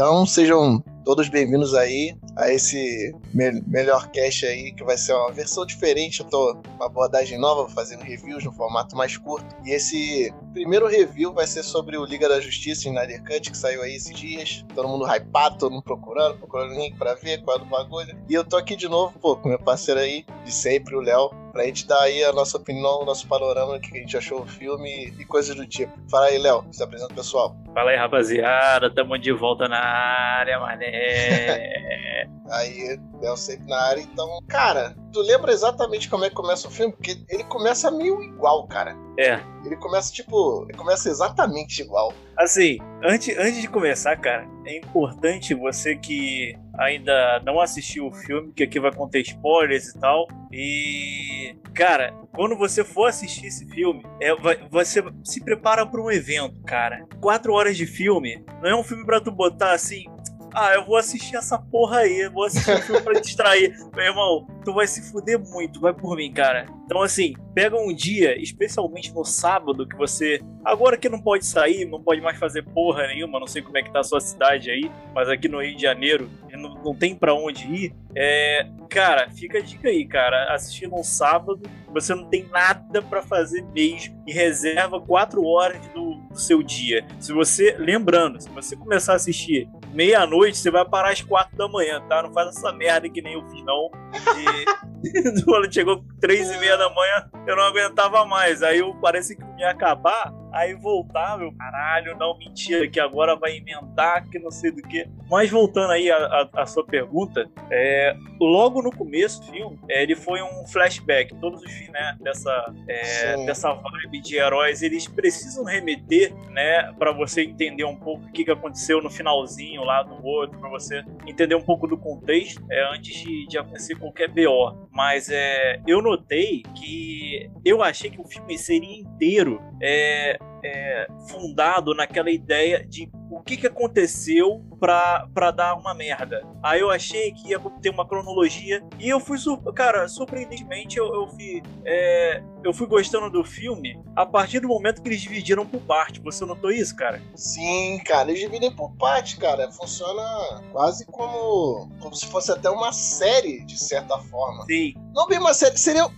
Então sejam todos bem-vindos aí a esse me melhor cast aí, que vai ser uma versão diferente. Eu tô uma abordagem nova, fazendo reviews no formato mais curto. E esse primeiro review vai ser sobre o Liga da Justiça em Snyder Cut, que saiu aí esses dias. Todo mundo hypado, todo mundo procurando, procurando link pra ver qual é o bagulho. E eu tô aqui de novo, pô, com meu parceiro aí de sempre, o Léo, pra gente dar aí a nossa opinião, o nosso panorama, o que a gente achou do filme e coisas do tipo. Fala aí, Léo, se apresenta pessoal. Fala aí, rapaziada, tamo de volta na área, mané. aí, Léo sempre na área, então, cara, tu lembra exatamente como é que começa o filme? Porque ele começa meio igual, cara. É. Ele começa, tipo, ele começa exatamente igual. Assim, antes, antes de começar, cara, é importante você que ainda não assistiu o filme, que aqui vai conter spoilers e tal. E, cara, quando você for assistir esse filme, é, vai, você se prepara para um evento, cara. Quatro horas de filme não é um filme para tu botar assim, ah, eu vou assistir essa porra aí, vou assistir um filme pra distrair. Meu irmão, tu vai se fuder muito, vai por mim, cara. Então, assim, pega um dia, especialmente no sábado, que você. Agora que não pode sair, não pode mais fazer porra nenhuma, não sei como é que tá a sua cidade aí, mas aqui no Rio de Janeiro não, não tem para onde ir. É. Cara, fica a dica aí, cara. Assistir num sábado, você não tem nada para fazer mesmo e reserva quatro horas do, do seu dia. Se você. Lembrando, se você começar a assistir meia-noite, você vai parar às quatro da manhã, tá? Não faz essa merda que nem eu fiz, não. De... Quando chegou três e meia da manhã, eu não aguentava mais. Aí eu parece que ia acabar. Aí voltava, eu, caralho, não, mentira, que agora vai emendar, que não sei do que. Mas voltando aí à sua pergunta, é, logo no começo do filme, é, ele foi um flashback. Todos os filmes né, dessa, é, dessa vibe de heróis, eles precisam remeter, né, para você entender um pouco o que, que aconteceu no finalzinho lá do outro, para você entender um pouco do contexto é, antes de, de acontecer qualquer BO. Mas é, eu notei que eu achei que o filme seria inteiro é, é, fundado naquela ideia de o que, que aconteceu pra, pra dar uma merda. Aí eu achei que ia ter uma cronologia e eu fui, cara, surpreendentemente eu, eu fui, é, eu fui gostando do filme a partir do momento que eles dividiram por parte. Você notou isso, cara? Sim, cara, eles dividem por parte, cara. Funciona quase como, como se fosse até uma série, de certa forma. Sim. Não bem uma série, seria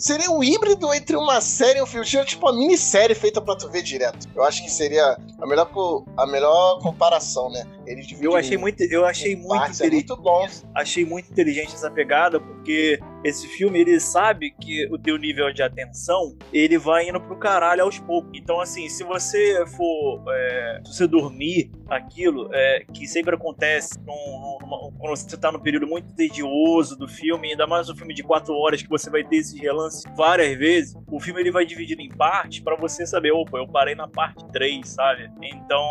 seria um híbrido entre uma série e um filme. Tipo uma minissérie feita pra tu ver direto. Eu acho que seria a melhor, a melhor comparação, né? Eles eu achei muito, eu achei muito inteligente. É muito bom. Achei muito inteligente essa pegada, porque esse filme ele sabe que o teu nível de atenção ele vai indo pro caralho aos poucos. Então, assim, se você for. É, se você dormir aquilo, é, que sempre acontece num, numa, quando você tá num período muito tedioso do filme, ainda mais um filme de quatro horas que você vai ter esse relance várias vezes, o filme ele vai dividido em partes para você saber, opa, eu parei na parte 3, sabe? Então,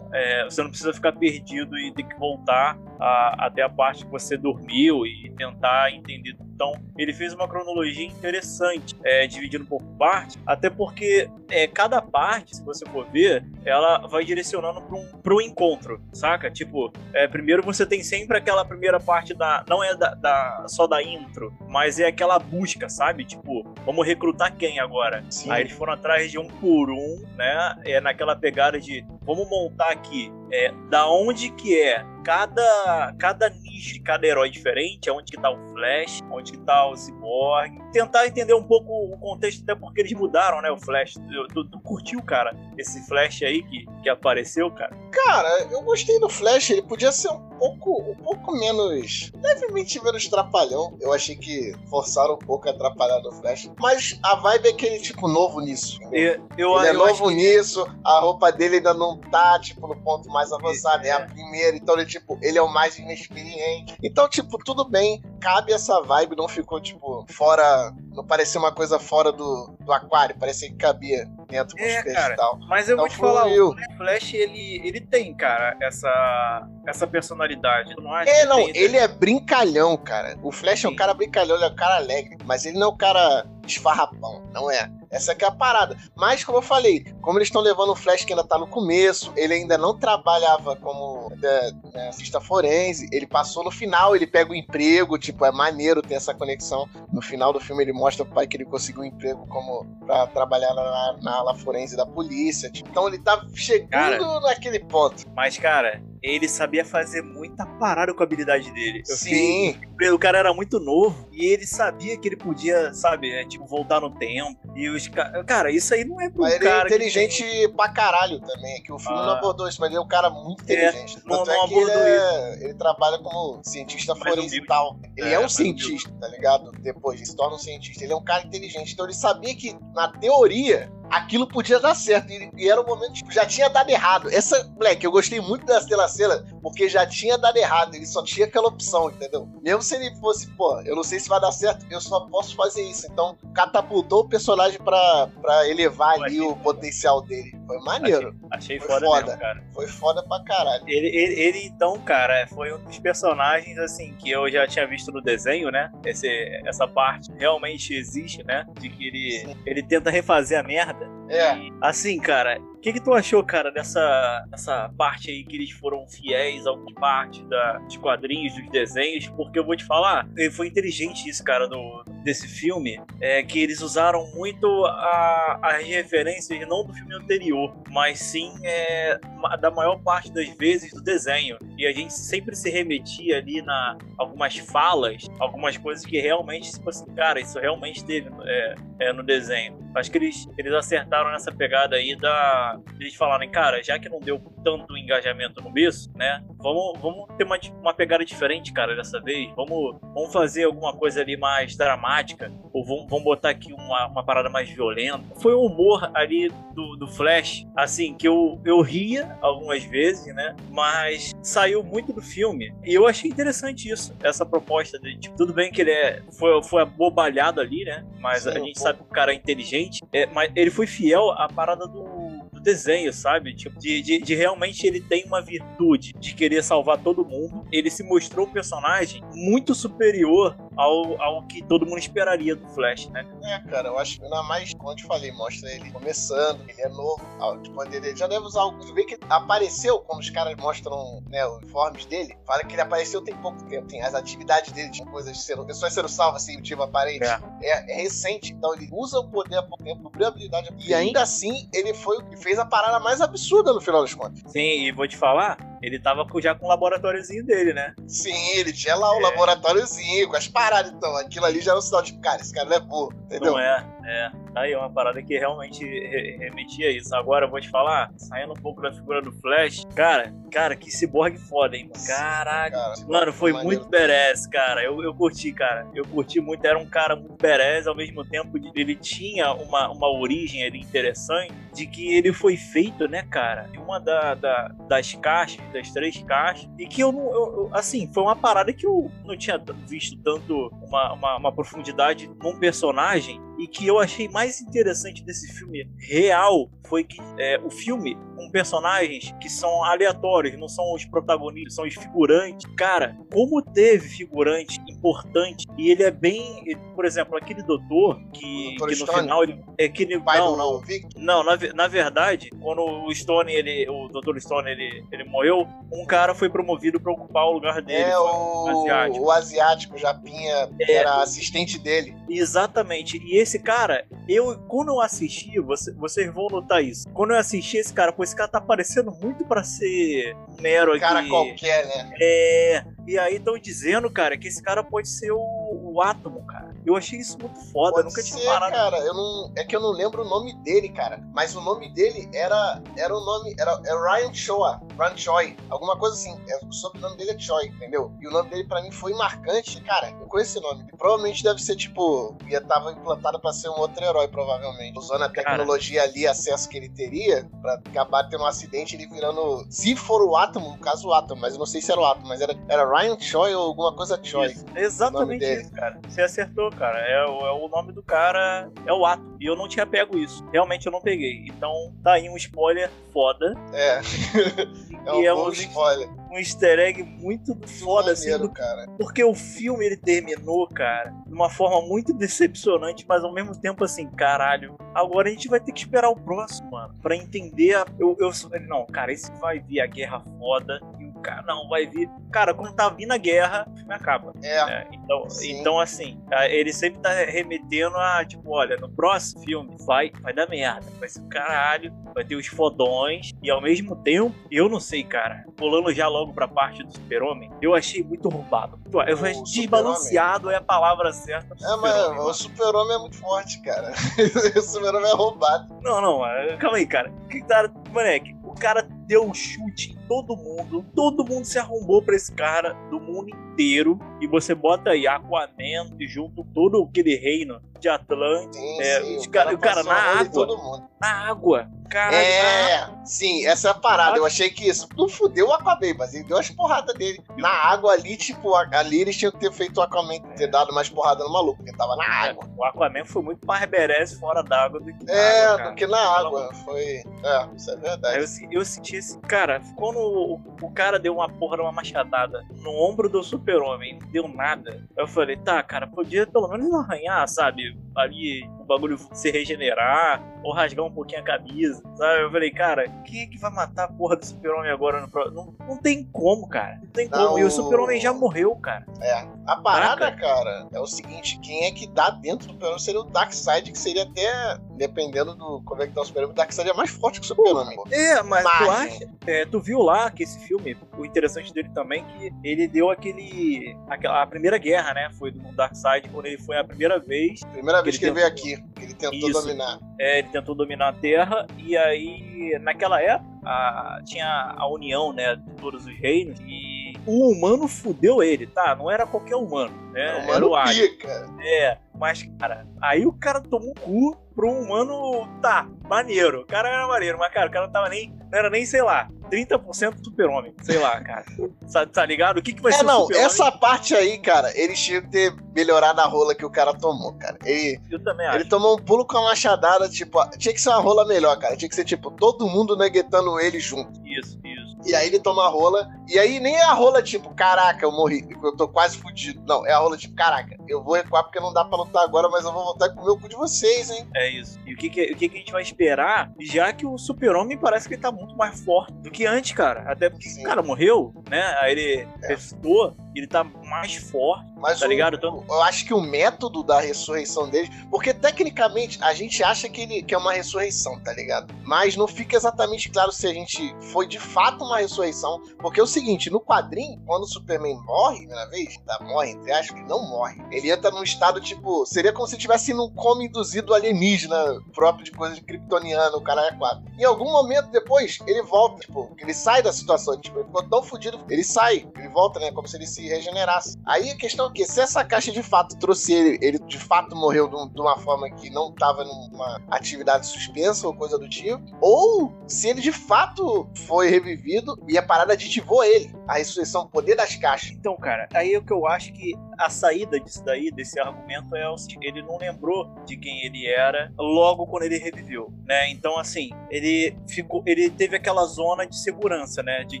é, você não precisa ficar perdido e ter que voltar a, até a parte que você dormiu e tentar entender. Então, ele fez uma cronologia interessante, é, dividindo por parte, até porque é, cada parte, se você for ver, ela vai direcionando para um, pro encontro, saca? Tipo, é, primeiro você tem sempre aquela primeira parte da. Não é da, da, só da intro, mas é aquela busca, sabe? Tipo, vamos recrutar quem agora? Sim. Aí eles foram atrás de um por um, né? É naquela pegada de vamos montar aqui é, da onde que é cada, cada nicho de cada herói diferente, onde que tá o Flash, onde que tá o Cyborg. Tentar entender um pouco o contexto, até porque eles mudaram, né, o Flash. Tu, tu, curtiu, cara, esse Flash aí que, que apareceu, cara? Cara, eu gostei do Flash, ele podia ser um pouco, um pouco menos, levemente menos trapalhão. Eu achei que forçaram um pouco a atrapalhar do Flash, mas a vibe é aquele tipo novo nisso. Eu, eu, ele é eu novo nisso, a roupa dele ainda não tá, tipo, no ponto mais avançado, é, é a primeira, então ele, tipo, ele é o mais inexperiente. Então, tipo, tudo bem, cabe essa vibe, não ficou, tipo, fora, não parecia uma coisa fora do, do aquário, parecia que cabia dentro do é, cara, e tal. Mas eu então, vou te falar, o Flash, ele, ele tem, cara, essa, essa personalidade. não é, não, ele é brincalhão, cara. O Flash Sim. é um cara brincalhão, ele é um cara alegre, mas ele não é um cara esfarrapão, não é. Essa aqui é a parada. Mas, como eu falei, como eles estão levando o Flash que ainda tá no começo, ele ainda não trabalhava como é, é, assista forense, ele passou no final, ele pega o emprego, tipo, é maneiro ter essa conexão. No final do filme ele mostra pro pai que ele conseguiu um emprego como pra trabalhar na, na ala forense da polícia. Tipo, então ele tá chegando cara, naquele ponto. Mas, cara, ele sabia fazer muita parada com a habilidade dele. Eu Sim. fiquei- o cara era muito novo e ele sabia que ele podia, sabe, é, tipo, voltar no tempo. E os ca... Cara, isso aí não é pro Mas ele é cara. que inteligente pra caralho também. é Que o filme Ah. não abordou isso, mas ele é um cara muito inteligente. não- Tanto não é que ele, é- ele trabalha como cientista Mais forense e tal. Ele É, é, um cientista, tá ligado? Depois ele se torna um cientista. Ele é um cara inteligente. Então ele sabia que, na teoria, aquilo podia dar certo. E, e era um momento que já tinha dado errado. Essa, moleque, eu gostei muito Stella Cena, porque já tinha dado errado. Ele só tinha aquela opção, entendeu? Mesmo se ele fosse, pô, eu não sei se vai dar certo, eu só posso fazer isso. Então, catapultou o personagem pra, pra elevar Eu ali o potencial dele. Foi maneiro. Achei, achei Foi foda, foda. mesmo, cara. Foi foda pra caralho. Ele, ele, ele, então, cara, foi um dos personagens, assim, que eu já tinha visto no desenho, né? Esse, essa parte realmente existe, né? De que ele, ele tenta refazer a merda. É. Assim, cara, o que, que tu achou, cara, dessa, dessa parte aí que eles foram fiéis a alguma parte da, dos quadrinhos, dos desenhos? Porque eu vou te falar, eh, foi inteligente isso, cara, do, desse filme, é que eles usaram muito a, as referências, não do filme anterior, mas sim é, da maior parte das vezes do desenho. E a gente sempre se remetia ali na algumas falas, algumas coisas que realmente, tipo assim, cara, isso realmente teve é, é, no desenho. Acho que eles, eles acertaram nessa pegada aí da. Eles falarem, cara, já que não deu tanto engajamento no berço, né? Vamos, vamos ter uma, uma pegada diferente, cara, dessa vez. Vamos, vamos fazer alguma coisa ali mais dramática. Ou vamos, vamos botar aqui uma, uma parada mais violenta. Foi o humor ali do, do Flash, assim, que eu, eu ria algumas vezes, né? Mas saiu muito do filme. E eu achei interessante isso, essa proposta de, tipo, tudo bem que ele é, foi, foi abobalhado ali, né? Mas a Sim, gente um sabe que o cara é inteligente. É, mas ele foi fiel à parada do desenho, sabe? Tipo, de, de, de realmente ele tem uma virtude de querer salvar todo mundo. Ele se mostrou um personagem muito superior ao, ao que todo mundo esperaria do Flash, né? É, cara, eu acho que ainda mais, como eu te falei, mostra ele começando, ele é novo, ah, tipo, ele já deve usar algo. Tu vê que apareceu quando os caras mostram né, os uniformes dele, fala que ele apareceu tem pouco tempo, tem as atividades dele, tinha coisas de ser, pessoas sendo salvas sem motivo aparente. É. É, é recente, então ele usa o poder há pouco tempo, cobriu a habilidade, e ainda assim ele foi o que fez a parada mais absurda no final das contas. Sim, e vou te falar, ele tava já com o laboratóriozinho dele, né? Sim, ele tinha lá o É. laboratóriozinho com as paradas, então aquilo ali já era um sinal de, cara, esse cara não é burro, entendeu? Não é, é. Aí é uma parada que realmente re- remetia a isso. Agora eu vou te falar, saindo um pouco da figura do Flash, cara, cara, que ciborgue foda, hein, mano. Caralho. Cara, Mano, foi maneiro. muito badass, cara. Eu, eu curti, cara. Eu curti muito. Era um cara muito badass, ao mesmo tempo ele tinha uma, uma origem ali interessante de que ele foi feito, né, cara, de uma da, da- das caixas, das três caixas, e que eu não. eu- eu- assim, foi uma parada que eu não tinha visto tanto uma, uma, uma profundidade num personagem. E que eu achei mais interessante desse filme real foi que é, o filme com personagens que são aleatórios, não são os protagonistas, são os figurantes. Cara, como teve figurante importante e ele é bem, por exemplo, aquele doutor que, Dr. que no Stone? final ele é que ele pai não, não, Victor. não, na, na verdade, quando o Stone, ele, o Dr. Stone, ele, ele morreu, um cara foi promovido para ocupar o lugar dele. É o asiático. o asiático, Japinha, É. era assistente dele. Exatamente. E esse cara, eu quando eu assisti, você- vocês vão notar isso. Quando eu assisti esse cara, pô, esse cara tá parecendo muito pra ser um mero Um cara aqui. qualquer, né? É. E aí estão dizendo, cara, que esse cara pode ser o, o Átomo, cara. Eu achei isso muito foda, Pode nunca ser, tinha parado. cara. Eu não, é que eu não lembro o nome dele, cara. Mas o nome dele era, era o nome, era, era Ryan Choa, Ryan Choi, alguma coisa assim. É, o sobrenome dele é Choi, entendeu? E o nome dele pra mim foi marcante. Cara, eu conheço esse nome. E provavelmente deve ser tipo, ia tava implantado pra ser um outro herói, provavelmente. Usando a tecnologia ali, acesso que ele teria, pra acabar tendo um acidente, ele virando. Se for o Átomo, no caso o Átomo, mas eu não sei se era o Átomo, mas era, era Ryan Choi ou alguma coisa Choi. Isso, Exatamente isso, cara. Você acertou, cara. É, o- é o nome do cara, é o ato. E eu não tinha pego isso. Realmente eu não peguei. Então tá aí um spoiler foda. É. É um e é um, spoiler. um easter egg muito foda, assim, Maneiro, do cara. Porque o filme ele terminou, cara, de uma forma muito decepcionante, mas ao mesmo tempo assim, caralho. Agora a gente vai ter que esperar o próximo, mano, pra entender. A... Eu, eu, não, cara, esse vai vir a guerra foda cara, não, vai vir. Cara, quando tá vindo a guerra, o filme acaba. É. É, então, então, assim, tá, ele sempre tá remetendo a, tipo, olha, no próximo filme vai, vai dar merda, vai ser caralho, vai ter os fodões, e ao mesmo tempo, eu não sei, cara, pulando já logo pra parte do super-homem, eu achei muito roubado. Eu falei, desbalanceado é a palavra certa. É, mas o super-homem é muito forte, cara. o super-homem é roubado. Não, não, calma aí, cara. Que cara, moleque, o cara deu um chute em todo mundo, todo mundo se arrombou pra esse cara do mundo inteiro, e você bota aí Aquaman junto todo aquele reino de Atlântico. É, sim, os cara, o cara na água. Na água. É, sim, essa é a parada. Eu achei que isso não fudeu o Aquaman, mas ele deu as porradas dele. Na água ali, tipo, ali eles tinham que ter feito o Aquaman, ter dado mais porrada no maluco, porque tava na água. O Aquaman foi muito mais berés fora d'água do que na é, água. É, do que na água. Foi. É, isso é verdade. Eu, eu senti esse. Cara, quando o, o cara deu uma porra uma machadada no ombro do super-homem, deu nada. Eu falei, tá, cara, podia pelo menos arranhar, sabe? Ali o bagulho se regenerar, ou rasgar um pouquinho a camisa, sabe? Eu falei, cara, quem é que vai matar a porra do super-homem agora no? Não, não tem como, cara. Não tem não, como. E o super-homem já morreu, cara. É. A parada, cara, é o seguinte: quem é que dá dentro do super-homem seria o Darkseid, que seria até, dependendo do como é que tá o super-homem, o Darkseid é mais forte que o super-homem. É, mas tu acha. É, tu viu lá que esse filme, o interessante dele também, que ele deu aquele. Aquela, a primeira guerra, né? Foi do Darkseid, quando ele foi a primeira vez. Primeira vez que ele, que ele veio aqui, que ele tentou Isso. dominar. É, ele tentou dominar a Terra, e aí, naquela época, a, tinha a união, né, de todos os reinos, e o humano fudeu ele, tá? Não era qualquer humano, né? O humano era o pica. É, mas, cara, aí o cara tomou um cu pro humano, tá, maneiro. O cara era maneiro, mas, cara, o cara não tava nem, não era nem, sei lá, 30% super-homem, sei lá, cara. tá, tá, ligado? O que, que vai é, ser não, essa parte aí, cara, eles tinham que ter melhorado a rola que o cara tomou, cara. Ele, Eu também acho. Ele tomou um pulo com a machadada, tipo, tinha que ser uma rola melhor, cara. Tinha que ser, tipo, todo mundo neguetando ele junto. Isso, isso. E aí ele toma a rola, e aí nem é a rola, tipo, caraca, eu morri, eu tô quase fudido. Não, é a rola, tipo, caraca, eu vou recuar porque não dá pra lutar agora, mas eu vou voltar com o meu cu de vocês, hein? É isso. E o que, que, o que, que a gente vai esperar, já que o super-homem parece que ele tá muito mais forte do que antes, cara. Até porque Sim. o cara morreu, né? Aí ele é. ressuscitou, ele tá mais forte, Mas tá o, ligado? Então... Eu acho que o método da ressurreição dele, porque tecnicamente a gente acha que ele que é uma ressurreição, tá ligado? Mas não fica exatamente claro se a gente foi de fato uma ressurreição, porque é o seguinte, no quadrinho, quando o Superman morre, primeira vez, tá, morre, entre aspas, que não morre, ele entra num estado tipo, seria como se tivesse num come induzido alienígena, próprio de coisa de kryptoniano, o cara é quatro. Em algum momento depois, ele volta, tipo, ele sai da situação, tipo, ele ficou tão fudido, ele sai, ele volta, né, como se ele se regenerasse. Aí a questão é que, se essa caixa de fato trouxe ele, ele de fato morreu de uma forma que não estava numa atividade suspensa ou coisa do tipo, ou se ele de fato foi revivido e a parada aditivou ele, a ressurreição, o poder das caixas. Então, cara, aí é o que eu acho que a saída disso daí, desse argumento, é o ele não lembrou de quem ele era logo quando ele reviveu, né? Então, assim, ele ficou, ele teve aquela zona de segurança, né? De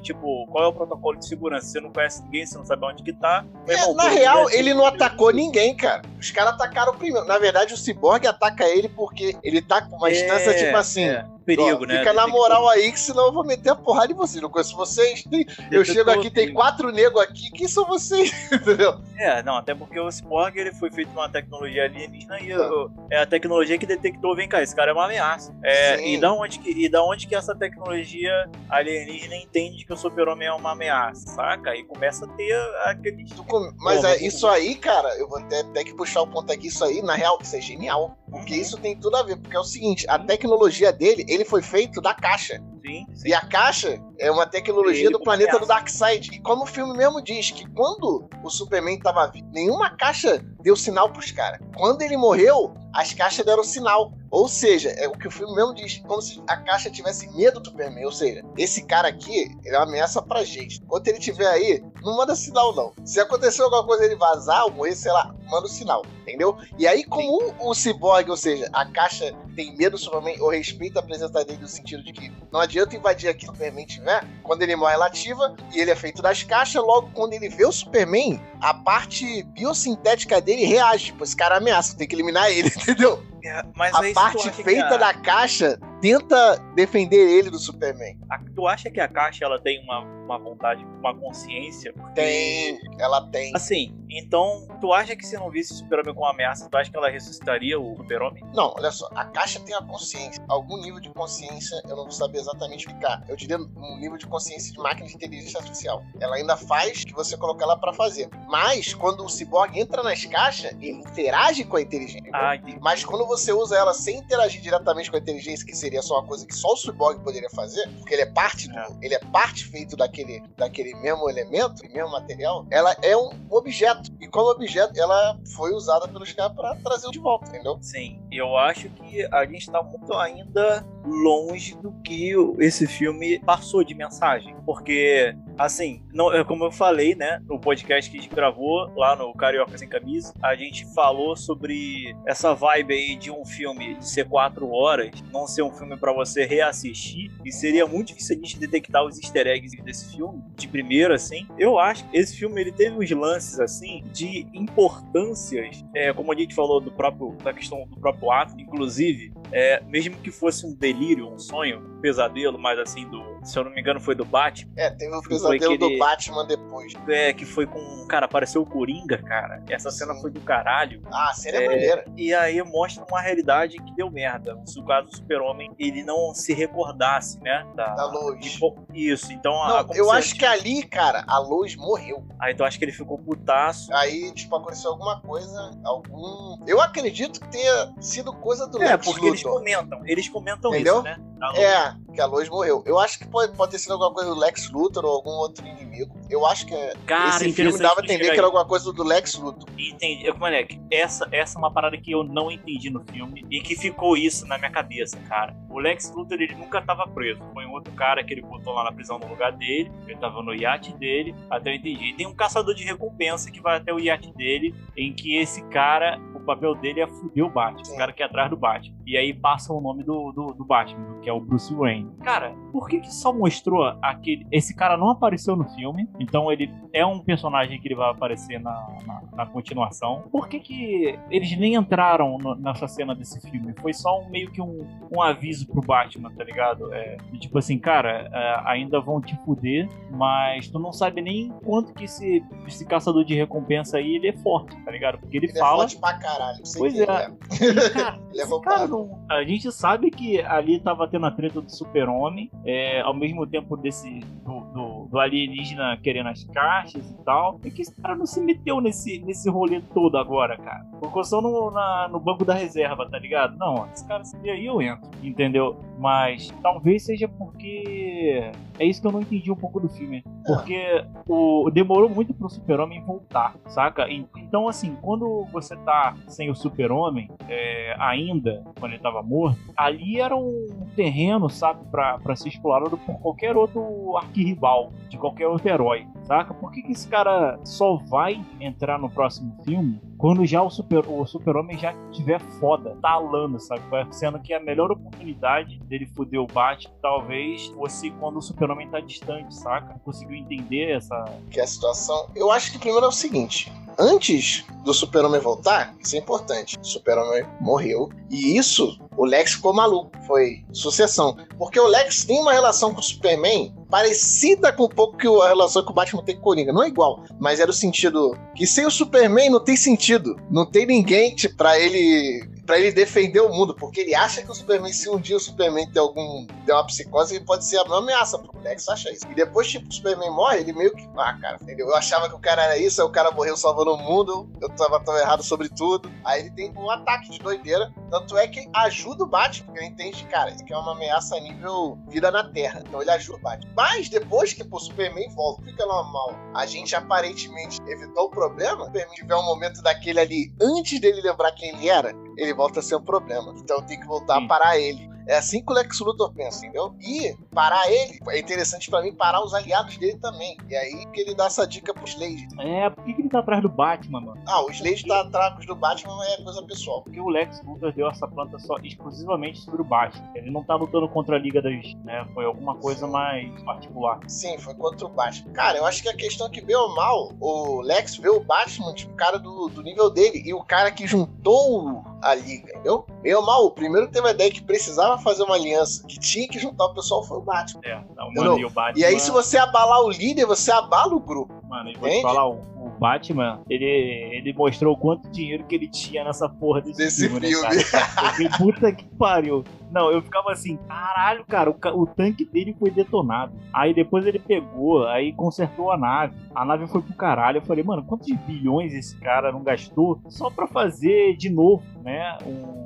tipo, qual é o protocolo de segurança? Você não conhece ninguém, você não sabe onde que tá. É, irmão, na real, ele não atacou ninguém, cara. Os caras atacaram primeiro. Na verdade, o Cyborg ataca ele porque ele tá com uma é, distância tipo assim. É perigo, ó, né? Fica na moral aí, que senão eu vou meter a porrada em vocês. Não conheço vocês. Tem... Eu chego aqui, tem quatro negros aqui. Quem são vocês? Entendeu? É, não, até porque o Cyborg ele foi feito uma tecnologia alienígena e é a tecnologia que detectou, vem cá, esse cara é uma ameaça. É, e, da onde que, e da onde que essa tecnologia alienígena entende que o super-homem é uma ameaça, saca? E começa a ter aquele. Mas é, isso aí, cara, eu vou até, até que puxar o ponto aqui, isso aí, na real, isso é genial. Porque uhum. isso tem tudo a ver, porque é o seguinte, a tecnologia dele, ele foi feito da caixa. Sim, sim. E a caixa é uma tecnologia do planeta do Darkseid. E como o filme mesmo diz, que quando o Superman tava vivo, nenhuma caixa deu sinal pros caras. Quando ele morreu, as caixas deram sinal. Ou seja, é o que o filme mesmo diz, como se a caixa tivesse medo do Superman. Ou seja, esse cara aqui, ele é uma ameaça pra gente. Enquanto ele estiver aí, não manda sinal, não. Se acontecer alguma coisa ele vazar ou morrer, sei lá, manda o sinal, entendeu? E aí, como o, o Cyborg, ou seja, a caixa tem medo do Superman ou respeita a presença dele no sentido de que não adianta invadir aqui o Superman tiver, quando ele morre ela ativa e ele é feito das caixas, logo quando ele vê o Superman, a parte biosintética dele reage. Tipo, esse cara ameaça, tem que eliminar ele, entendeu? É, mas a parte feita a... da caixa tenta defender ele do Superman. A, tu acha que a caixa ela tem uma uma vontade, uma consciência. Porque... Tem, ela tem. Assim, então, tu acha que se não visse o Super-Homem como uma ameaça, tu acha que ela ressuscitaria o Super-Homem? Não, olha só, a caixa tem a consciência. Algum nível de consciência, eu não vou saber exatamente explicar. Eu diria um nível de consciência de máquina de inteligência artificial. Ela ainda faz que você colocar ela para fazer. Mas, quando o Cyborg entra nas caixas, ele interage com a inteligência. Ah, Mas quando você usa ela sem interagir diretamente com a inteligência, que seria só uma coisa que só o Cyborg poderia fazer, porque ele é parte do, É. ele é parte feito daquele, daquele mesmo elemento, mesmo material, ela é um objeto. E como objeto, ela foi usada pelos caras pra trazer de volta, entendeu? Sim, eu acho que a gente tá muito ainda longe do que esse filme passou de mensagem. Porque, assim, não, é como eu falei, né, no podcast que a gente gravou lá no Carioca Sem Camisa, a gente falou sobre essa vibe aí de um filme de ser quatro horas, não ser um filme pra você reassistir, e seria muito difícil a gente detectar os easter eggs desse filme, de primeiro, assim. Eu acho que esse filme, ele teve uns lances, assim, de importâncias, é, como a gente falou do próprio, da questão do próprio ato, inclusive, é, mesmo que fosse um delírio, um sonho, um pesadelo, mas assim, do, se eu não me engano, foi do Batman, É, teve o Foi pesadelo aquele- do Batman depois. é, que foi com. Cara, apareceu o Coringa, cara. Essa cena foi do caralho. Ah, a cena é, É, maneira. E aí mostra uma realidade que deu merda. Se o caso do Super-Homem ele não se recordasse, né? Da, Da luz. Isso, então. a- Não, como eu acho que ali, cara, a luz morreu. Aí tu acha que ele ficou putaço. Aí, tipo, aconteceu alguma coisa, algum. Eu acredito que tenha sido coisa do É, Lex porque eles Luthor. comentam. Eles comentam Entendeu? isso, né? É, que a luz morreu. Eu acho que pode, pode ter sido alguma coisa do Lex Luthor ou algum outro inimigo. Eu acho que Cara, esse filme dava a entender que era alguma coisa do Lex Luthor. Entendi. Eu, moleque, essa, essa é uma parada que eu não entendi no filme e que ficou isso na minha cabeça, cara. O Lex Luthor, ele nunca tava preso. Foi um outro cara que ele botou lá na prisão no lugar dele. Ele tava no iate dele, até eu entendi. E tem um caçador de recompensa que vai até o iate dele, em que esse cara, o papel dele é fuder o Batman. Sim. O cara que é atrás do Batman. E aí passa o nome do, do, do Batman, que é o Bruce Wayne. Cara, por que que só mostrou aquele... Esse cara não apareceu no filme, então ele é um personagem que ele vai aparecer na, na, na continuação. Por que que eles nem entraram no- nessa cena desse filme? Foi só um, meio que um, um aviso pro Batman, tá ligado? É, tipo assim, cara, é, ainda vão te fuder, mas tu não sabe nem quanto que esse, esse caçador de recompensa aí, ele é forte, tá ligado? Porque ele, Ele é fala... forte pra caralho. Pois quem é. Cara, Cara, Ele é cara não- a gente sabe que ali tava tendo a treta do super-homem, é, ao mesmo tempo desse do, do- do alienígena querendo as caixas e tal. E que esse cara não se meteu nesse, nesse rolê todo agora, cara. Colocou só no, na- no banco da reserva, tá ligado? Não, esse cara se aí eu entro, entendeu? Mas talvez seja porque é isso que eu não entendi um pouco do filme. Porque o, demorou muito pro super-homem voltar, saca? Então, assim, quando você tá sem o super-homem, é, ainda, quando ele tava morto, ali era um terreno, sabe, pra ser explorado por qualquer outro arquirrival, de qualquer outro herói, saca? Por que, que esse cara só vai entrar no próximo filme quando já o super o super-homem já tiver foda, talando, sabe? Sendo que a melhor oportunidade dele foder o Batman talvez fosse quando o super-homem tá distante, saca? Conseguiu entender essa... que é a situação. Eu acho que primeiro é o seguinte: antes do Super-Homem voltar, isso é importante. O Super-Homem morreu. E isso, o Lex ficou maluco. Foi sucessão. Porque o Lex tem uma relação com o Superman parecida com um pouco que a relação que o Batman tem com o Coringa. Não é igual, mas era o sentido que sem o Superman não tem sentido. Não tem ninguém pra ele. Pra ele defender o mundo, porque ele acha que o Superman, se um dia o Superman tem algum. der uma psicose, ele pode ser uma ameaça pro Lex acha isso. E depois, tipo, o Superman morre, ele meio que. Ah, cara, entendeu? Eu achava que o cara era isso, aí o cara morreu salvando o mundo, eu tava tão errado sobre tudo. Aí ele tem um ataque de doideira. Tanto é que ajuda o Batman, porque ele entende, cara, isso aqui é uma ameaça a nível vida na Terra. Então ele ajuda o Batman. Mas depois que o Superman volta, fica normal. A gente aparentemente evitou o problema. O Superman tiver um momento daquele ali, antes dele lembrar quem ele era, ele volta a ser um problema. Então tem que voltar Sim. a parar ele. É assim que o Lex Luthor pensa, entendeu? E parar ele é interessante pra mim parar os aliados dele também. E aí que ele dá essa dica pro Slade. É, por que, que ele tá atrás do Batman, mano? Ah, o Slade tá atrás do Batman, mas é coisa pessoal. Porque o Lex Luthor deu essa planta só exclusivamente sobre o Batman. Ele não tá lutando contra a Liga das... Né? Foi alguma coisa mais particular. Sim, foi contra o Batman. Cara, eu acho que a questão é que, bem ou mal, o Lex vê o Batman, tipo, cara do, do nível dele. E o cara que juntou a liga, entendeu? Meio mal, o primeiro teve a ideia que precisava fazer uma aliança, que tinha que juntar o pessoal foi o Batman. É, mano, e, o Batman... e aí, se você abalar o líder, você abala o grupo. Mano, e vou te falar, o, o, Batman, ele, ele mostrou o quanto dinheiro que ele tinha nessa porra desse, desse filme, filme. Né, Porque, puta que pariu. Não, eu ficava assim, caralho, cara, o, o, tanque dele foi detonado. Aí depois ele pegou, aí consertou a nave. A nave foi pro caralho. Eu falei, mano, quantos bilhões esse cara não gastou só pra fazer de novo, né? Um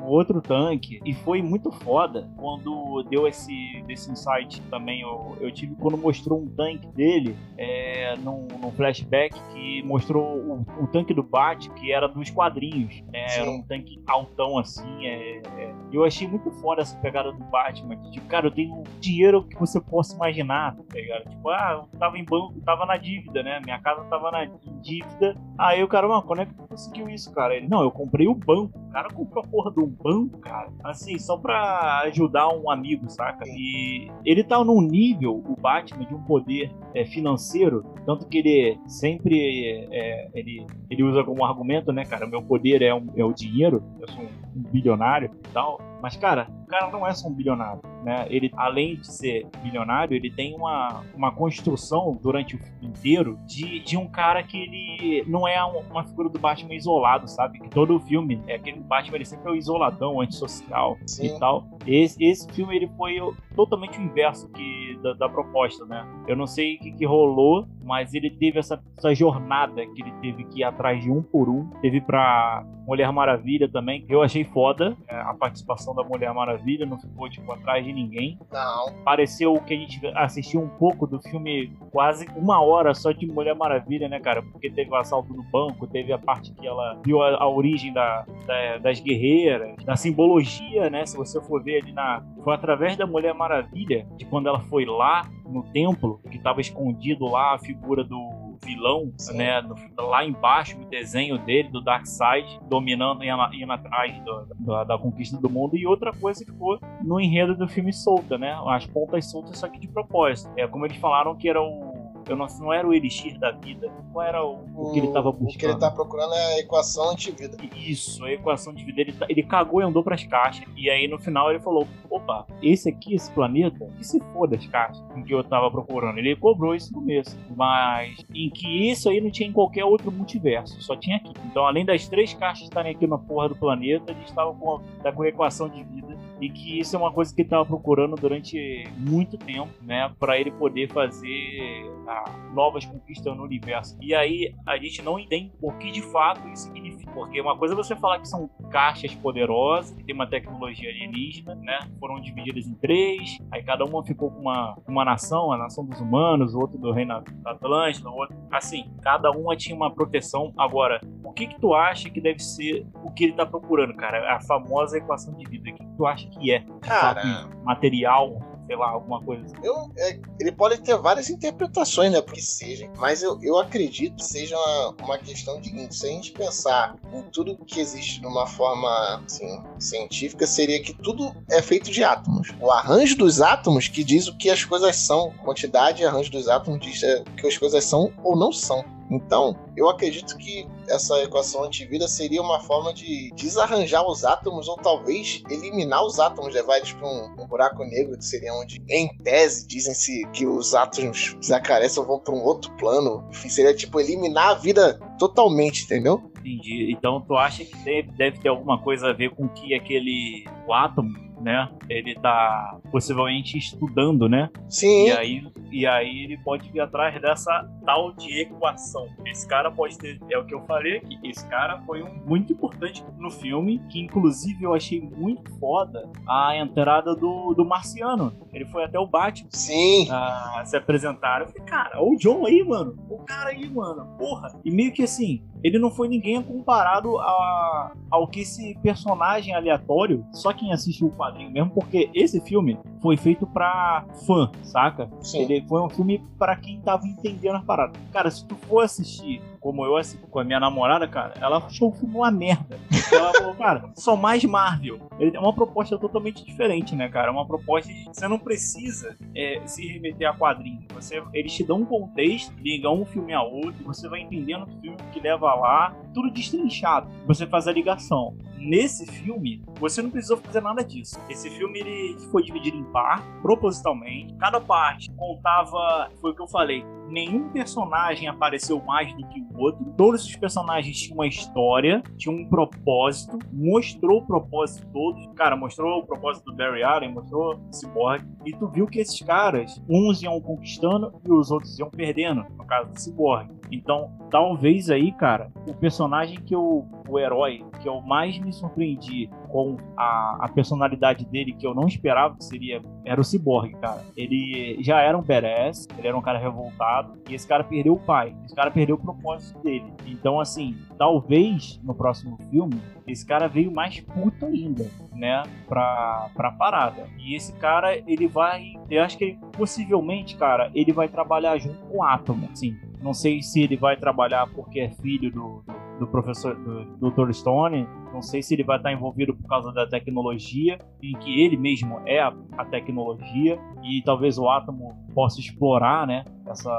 um outro tanque. E foi muito foda quando deu esse, esse insight também. Eu, eu tive quando mostrou um tanque dele é, num, num flashback que mostrou o, o, tanque do Bat, que era dos quadrinhos. Né? Era um tanque altão assim. É, é, eu achei muito foda essa pegada do Batman. Tipo, cara, eu tenho dinheiro que você possa imaginar, tá ligado? Tipo, ah, eu tava em banco, tava na dívida, né? Minha casa tava na dívida. Aí o cara, mano, quando é que tu conseguiu isso, cara? Ele, não, eu comprei o banco. O cara comprou a porra do banco, cara, assim, só pra ajudar um amigo, saca? E ele tá num nível, o Batman, de um poder é, financeiro, tanto que ele sempre é, ele, ele usa como argumento, né, cara? Meu poder é, um, é o dinheiro, eu sou um, um bilionário e tal. Mas, cara, cara não é só um bilionário, né? Ele, além de ser bilionário, ele tem uma, uma construção durante o filme inteiro de, de um cara que ele não é uma figura do Batman isolado, sabe? Que todo o filme é aquele Batman, ele sempre é o isoladão, antissocial Sim. e tal. Esse, esse filme, ele foi totalmente o inverso que, da, da proposta, né? Eu não sei o que, que rolou, mas ele teve essa, essa jornada que ele teve que ir atrás de um por um. Teve pra Mulher Maravilha também, que eu achei foda é, a participação da Mulher Maravilha, não ficou tipo atrás de ninguém. Não. Pareceu que a gente assistiu um pouco do filme, quase uma hora só de Mulher Maravilha, né, cara? Porque teve o assalto no banco, teve a parte que ela viu a, a origem da, da, das guerreiras, da simbologia, né? Se você for ver ali na. Foi através da Mulher Maravilha, de quando ela foi lá no templo, que estava escondido lá a figura do vilão, Sim. né? Lá embaixo, o desenho dele, do Darkseid, dominando e indo atrás do, do, da conquista do mundo. E outra coisa que ficou no enredo do filme solta, né? As pontas soltas, só que de propósito. É como eles falaram que era o eu não, não era o elixir da vida. Qual era o, o, o que ele estava buscando? O que ele tá procurando é a equação antivida. Isso, a equação de vida. Ele, tá, ele cagou e andou pras caixas. E aí no final ele falou: opa, esse aqui, esse planeta, que se foda as caixas em que eu tava procurando. Ele cobrou isso no começo. Mas em que isso aí não tinha em qualquer outro multiverso, só tinha aqui. Então, além das três caixas estarem aqui na porra do planeta, eles estavam com, tá com a equação de vida e que isso é uma coisa que ele estava procurando durante muito tempo, né, para ele poder fazer ah, novas conquistas no universo. E aí a gente não entende o que de fato isso significa, porque uma coisa é você falar que são caixas poderosas, que tem uma tecnologia alienígena, né, foram divididas em três, aí cada uma ficou com uma, uma nação, a nação dos humanos, o outro do reino da Atlântida, o outro, assim, cada uma tinha uma proteção. Agora, o que que tu acha que deve ser o que ele está procurando, cara? A famosa equação de vida. O que, que tu acha que é? Cara, material, sei lá, alguma coisa assim. Eu, é, ele pode ter várias interpretações, né? Porque seja. Mas eu, eu acredito que seja uma, uma questão de. Se a gente pensar em tudo que existe de uma forma assim, científica, seria que tudo é feito de átomos. O arranjo dos átomos que diz o que as coisas são. Quantidade e arranjo dos átomos diz é, o que as coisas são ou não são. Então, eu acredito que essa equação antivida seria uma forma de desarranjar os átomos ou talvez eliminar os átomos, levar eles para um, um, buraco negro, que seria onde, em tese, dizem-se que os átomos desaparecem ou vão para um outro plano. Enfim, seria tipo eliminar a vida totalmente, entendeu? Entendi. Então, tu acha que deve, deve ter alguma coisa a ver com que aquele o átomo né? Ele tá possivelmente estudando, né? Sim. E aí, e aí ele pode vir atrás dessa tal de equação. Esse cara pode ter, é o que eu falei aqui, esse cara foi um muito importante no filme, que inclusive eu achei muito foda a entrada do, do Marciano. Ele foi até o Batman. Sim. A, se apresentar. Eu falei, cara, o John aí, mano. O cara aí, mano. Porra. E meio que assim, ele não foi ninguém comparado a, ao que esse personagem aleatório, só quem assistiu o quadrinho mesmo, porque esse filme foi feito pra fã, saca? Sim. Ele foi um filme para quem tava entendendo as paradas. Cara, se tu for assistir como eu assisti com a minha namorada, cara, ela achou o filme uma merda. Ela falou, cara, só mais Marvel. Ele é uma proposta totalmente diferente, né, cara? Uma proposta de você não precisa é, se remeter a quadrinhos. Você, eles te dão um contexto, ligam um filme a outro, você vai entendendo o filme que leva lá, tudo destrinchado. Você faz a ligação. nesse filme, você não precisou fazer nada disso. Esse filme ele foi dividido em par, propositalmente. Cada parte contava, foi o que eu falei, nenhum personagem apareceu mais do que o outro. Todos os personagens tinham uma história, tinham um propósito, mostrou o propósito todo. Cara, mostrou o propósito do Barry Allen, mostrou o Cyborg. E tu viu que esses caras, uns iam conquistando e os outros iam perdendo, no caso do Cyborg. Então, talvez aí, cara, o personagem que eu. O herói que eu mais me surpreendi com a, a personalidade dele, que eu não esperava que seria. Era o Cyborg, cara. Ele já era um badass, ele era um cara revoltado, e esse cara perdeu o pai. Esse cara perdeu o propósito dele. Então, assim, talvez no próximo filme, esse cara veio mais puto ainda, né? Pra, pra parada. E esse cara, ele vai. Eu acho que ele, possivelmente, cara, ele vai trabalhar junto com o Atom, assim. Não sei se ele vai trabalhar porque é filho do, do professor do Dr. Stone. Não sei se ele vai estar envolvido por causa da tecnologia, em que ele mesmo é a, a tecnologia, e talvez o átomo possa explorar, né? Essa,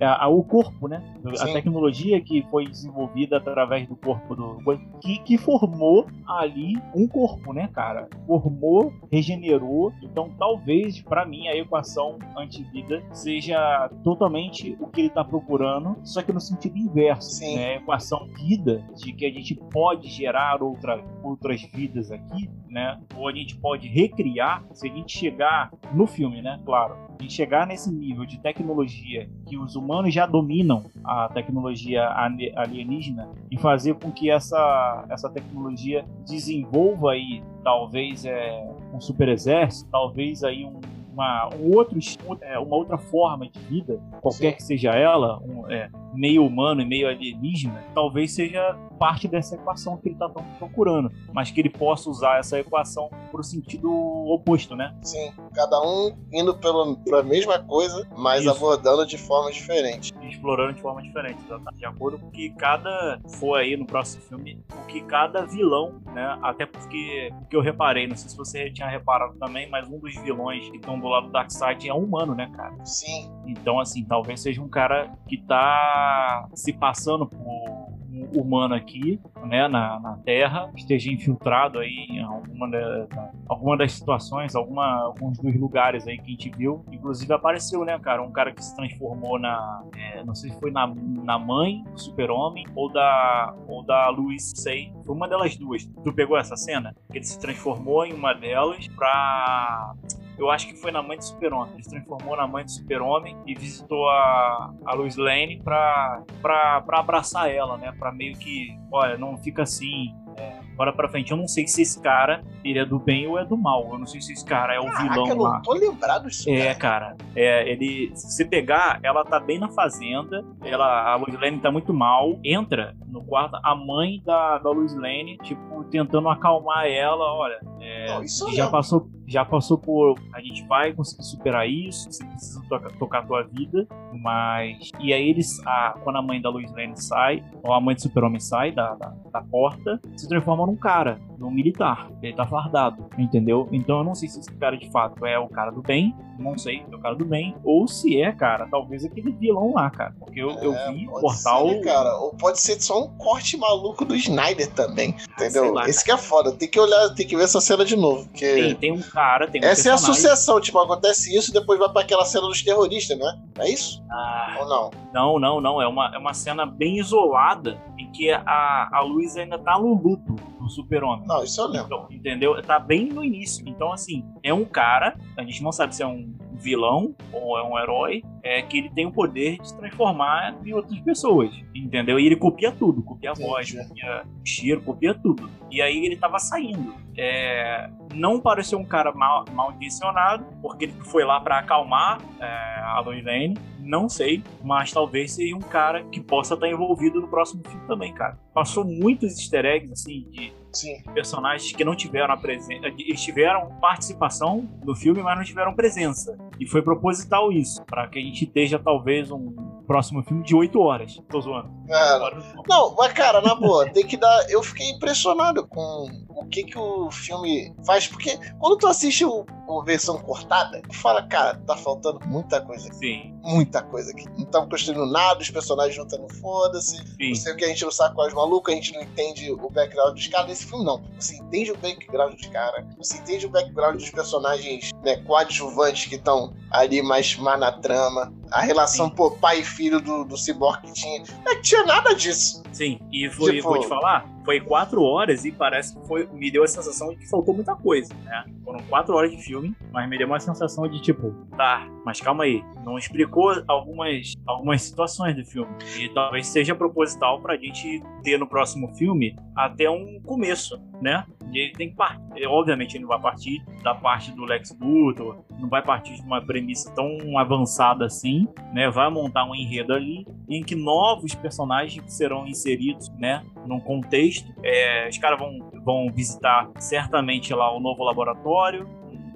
a, a, o corpo, né? Sim. A tecnologia que foi desenvolvida através do corpo do. Que, que formou ali um corpo, né, cara? Formou, regenerou. Então, talvez, para mim, a equação antivida seja totalmente o que ele está procurando, só que no sentido inverso. Sim. Né? A equação vida, de que a gente pode gerar outra, outras vidas aqui, né? Ou a gente pode recriar, se a gente chegar no filme, né? Claro, gente chegar nesse nível de tecnologia que os humanos já dominam a tecnologia alienígena e fazer com que essa, essa tecnologia desenvolva aí talvez é um super exército, talvez aí um uma, um outro, é, uma outra forma de vida, qualquer Sim. que seja ela, um, é, meio humano e meio alienígena, talvez seja parte dessa equação que ele está procurando, mas que ele possa usar essa equação para o sentido oposto, né? Sim, cada um indo pela mesma coisa, mas Isso. abordando de forma diferente. Explorando de forma diferente, exatamente. De acordo com o que cada for aí no próximo filme, o que cada vilão, né? Até porque o que eu reparei, não sei se você tinha reparado também, mas um dos vilões que estão do lado do Darkseid é um humano, né, cara? Sim. Então, assim, talvez seja um cara que tá se passando por humano aqui, né, na, na Terra, esteja infiltrado aí em alguma, da, alguma das situações, alguma, alguns dos lugares aí que a gente viu. Inclusive apareceu, né, cara, um cara que se transformou na, é, não sei se foi na, na mãe do Super-Homem ou da, ou da Luiz Sei. Foi uma delas duas. Tu pegou essa cena? Que ele se transformou em uma delas pra eu acho que foi na mãe do Super-Homem. Ele se transformou na mãe do Super-Homem e visitou a, a Lois Lane pra, pra, pra abraçar ela, né? Pra meio que, olha, não fica assim, é, bora pra frente. Eu não sei se esse cara ele é do bem ou é do mal. Eu não sei se esse cara é o Caraca, vilão eu não lá. tô lembrado disso. É, cara. É, ele, se você pegar, ela tá bem na fazenda. Ela, a Lois Lane tá muito mal. Entra no quarto, a mãe da, da Lois Lane, tipo, tentando acalmar ela. Olha, é, não, já não. passou já passou por. A gente vai conseguir superar isso, você precisa tocar, tocar a tua vida, mas. E aí eles. A, quando a mãe da Lois Lane sai, ou a mãe do Super-Homem sai da, da, da, porta, se transforma num cara, num militar. Ele tá fardado, entendeu? Então eu não sei se esse cara de fato é o cara do bem, não sei se é o cara do bem, ou se é, cara, talvez aquele vilão lá, cara. Porque eu, é, eu vi portal. Ser, cara. Ou pode ser só um corte maluco do Snyder também, entendeu? Lá, Esse que é foda. Tem que olhar, tem que ver essa cena de novo. Porque... Tem, tem um cara, tem um Essa personagem. é a sucessão, tipo, acontece isso e depois vai para aquela cena dos terroristas, não é? É isso? Ah, Ou não? Não, não, não. É uma, é uma cena bem isolada em que a, a Luísa ainda tá no luto do super-homem. Não, isso eu lembro. Então, entendeu? Tá bem no início. Então, assim, é um cara, a gente não sabe se é um vilão ou é um herói, é que ele tem o poder de se transformar em outras pessoas, entendeu? E ele copia tudo, copia a voz, copia o cheiro, copia tudo. E aí ele tava saindo. É, não pareceu um cara mal, mal intencionado, porque ele foi lá para acalmar é, a Lois Lane, não sei, mas talvez seja um cara que possa estar envolvido no próximo filme também, cara. Passou muitos easter eggs, assim, de Sim. personagens que não tiveram a presença. Eles tiveram participação no filme, mas não tiveram presença. E foi proposital isso, para que a gente esteja talvez um próximo filme de 8 horas. Tô zoando. Cara, não, mas cara, na boa, tem que dar. Eu fiquei impressionado com o que que o filme faz, porque quando tu assiste o, a versão cortada, tu fala, cara, tá faltando muita coisa aqui. Sim. Muita coisa aqui. Não estão construindo nada, os personagens não estão foda-se. Não sei o que a gente não sabe com as malucas, a gente não entende o background dos caras. Filme, não. Você entende o background dos caras, você entende o background dos personagens né, coadjuvantes que estão ali mais, mais na trama. A relação, pô, pai e filho do, do Cyborg que tinha. Não tinha nada disso. Sim, e foi, Tipo- vou te falar, foi quatro horas e parece que foi, me deu a sensação de que faltou muita coisa, né? Foram quatro horas de filme, mas me deu uma sensação de tipo, tá, mas calma aí, não explicou algumas, algumas situações do filme. E talvez seja proposital pra gente ter no próximo filme até um começo, né? E ele tem que partir. Obviamente ele não vai partir da parte do Lex Luthor, não vai partir de uma premissa tão avançada assim, né? Vai montar um enredo ali em que novos personagens serão inseridos, né, num contexto. É, os caras vão, vão visitar certamente lá o novo laboratório,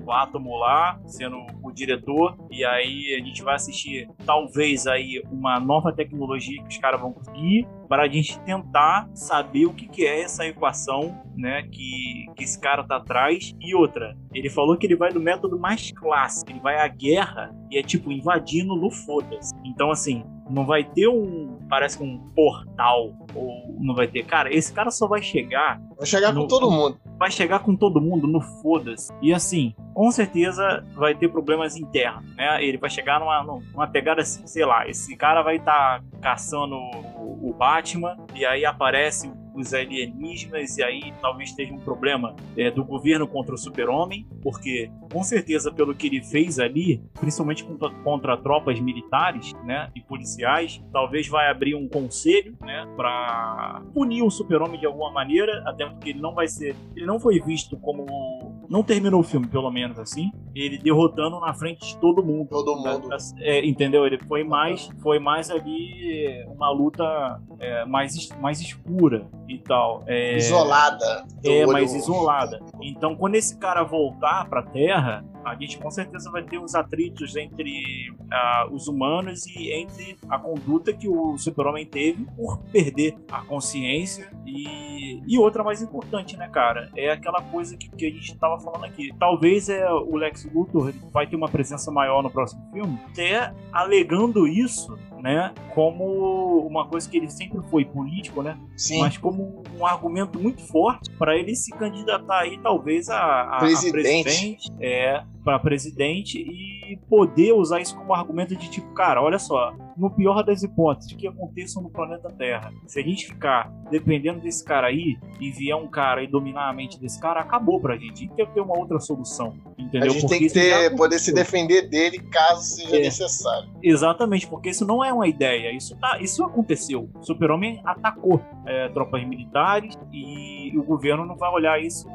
o Átomo lá, sendo o diretor, e aí a gente vai assistir talvez aí uma nova tecnologia que os caras vão conseguir para a gente tentar saber o que, que é essa equação, né, que, que esse cara tá atrás. E outra, ele falou que ele vai do método mais clássico, ele vai à guerra e é tipo invadindo no foda-se. Então assim, não vai ter um, parece um portal ou não vai ter, cara, esse cara só vai chegar Vai chegar com No- todo mundo. vai chegar com todo mundo no foda-se. E assim, com certeza vai ter problemas internos, né? Ele vai chegar numa, numa pegada assim, sei lá, esse cara vai estar caçando o, o Batman e aí aparece os alienígenas e aí talvez esteja um problema é, do governo contra o super-homem, porque com certeza pelo que ele fez ali, principalmente contra, contra tropas militares, né, e policiais, talvez vai abrir um conselho, né, para punir o super-homem de alguma maneira, até porque ele não vai ser, ele não foi visto como não terminou o filme, pelo menos assim, ele derrotando na frente de todo mundo. Todo mundo. É, entendeu? Ele foi mais, foi mais ali uma luta é, mais, mais escura e tal. É, Isolada. é, olho- mais isolada. Então, quando esse cara voltar pra Terra, a gente com certeza vai ter os atritos entre ah, os humanos e entre a conduta que o Super-Homem teve por perder a consciência. E, e outra mais importante, né, cara? É aquela coisa que, que a gente tava falando aqui. Talvez é, o Lex Luthor vai ter uma presença maior no próximo filme, até alegando isso. Né, como uma coisa que ele sempre foi político, né? Sim. mas como um argumento muito forte para ele se candidatar aí talvez a, a, a Presidente. presidente, é para presidente e poder usar isso como argumento de tipo, cara, olha só, no pior das hipóteses que aconteça no planeta Terra, se a gente ficar dependendo desse cara aí e vier um cara e dominar a mente desse cara, acabou pra gente. A gente tem que ter uma outra solução, A entendeu? gente tem que ter, poder se defender dele caso seja É. necessário. Exatamente, porque isso não é uma ideia, isso, tá, isso aconteceu. Super-Homem atacou é, tropas militares e o governo não vai olhar isso.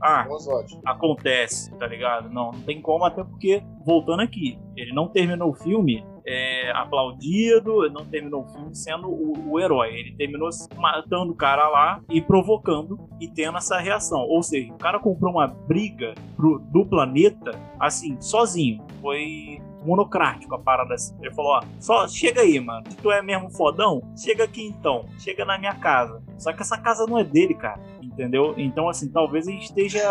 Ah, acontece, tá ligado? Não, não tem como, até porque, voltando aqui, ele não terminou o filme é, aplaudido, não terminou o filme sendo o, o herói. Ele terminou matando o cara lá e provocando e tendo essa reação. Ou seja, o cara comprou uma briga pro- do planeta, assim, sozinho. Foi monocrático a parada assim. Ele falou, ó, só chega aí, mano. Se tu é mesmo fodão, chega aqui então. Chega na minha casa. Só que essa casa não é dele, cara. Entendeu? Então, assim, talvez a gente esteja.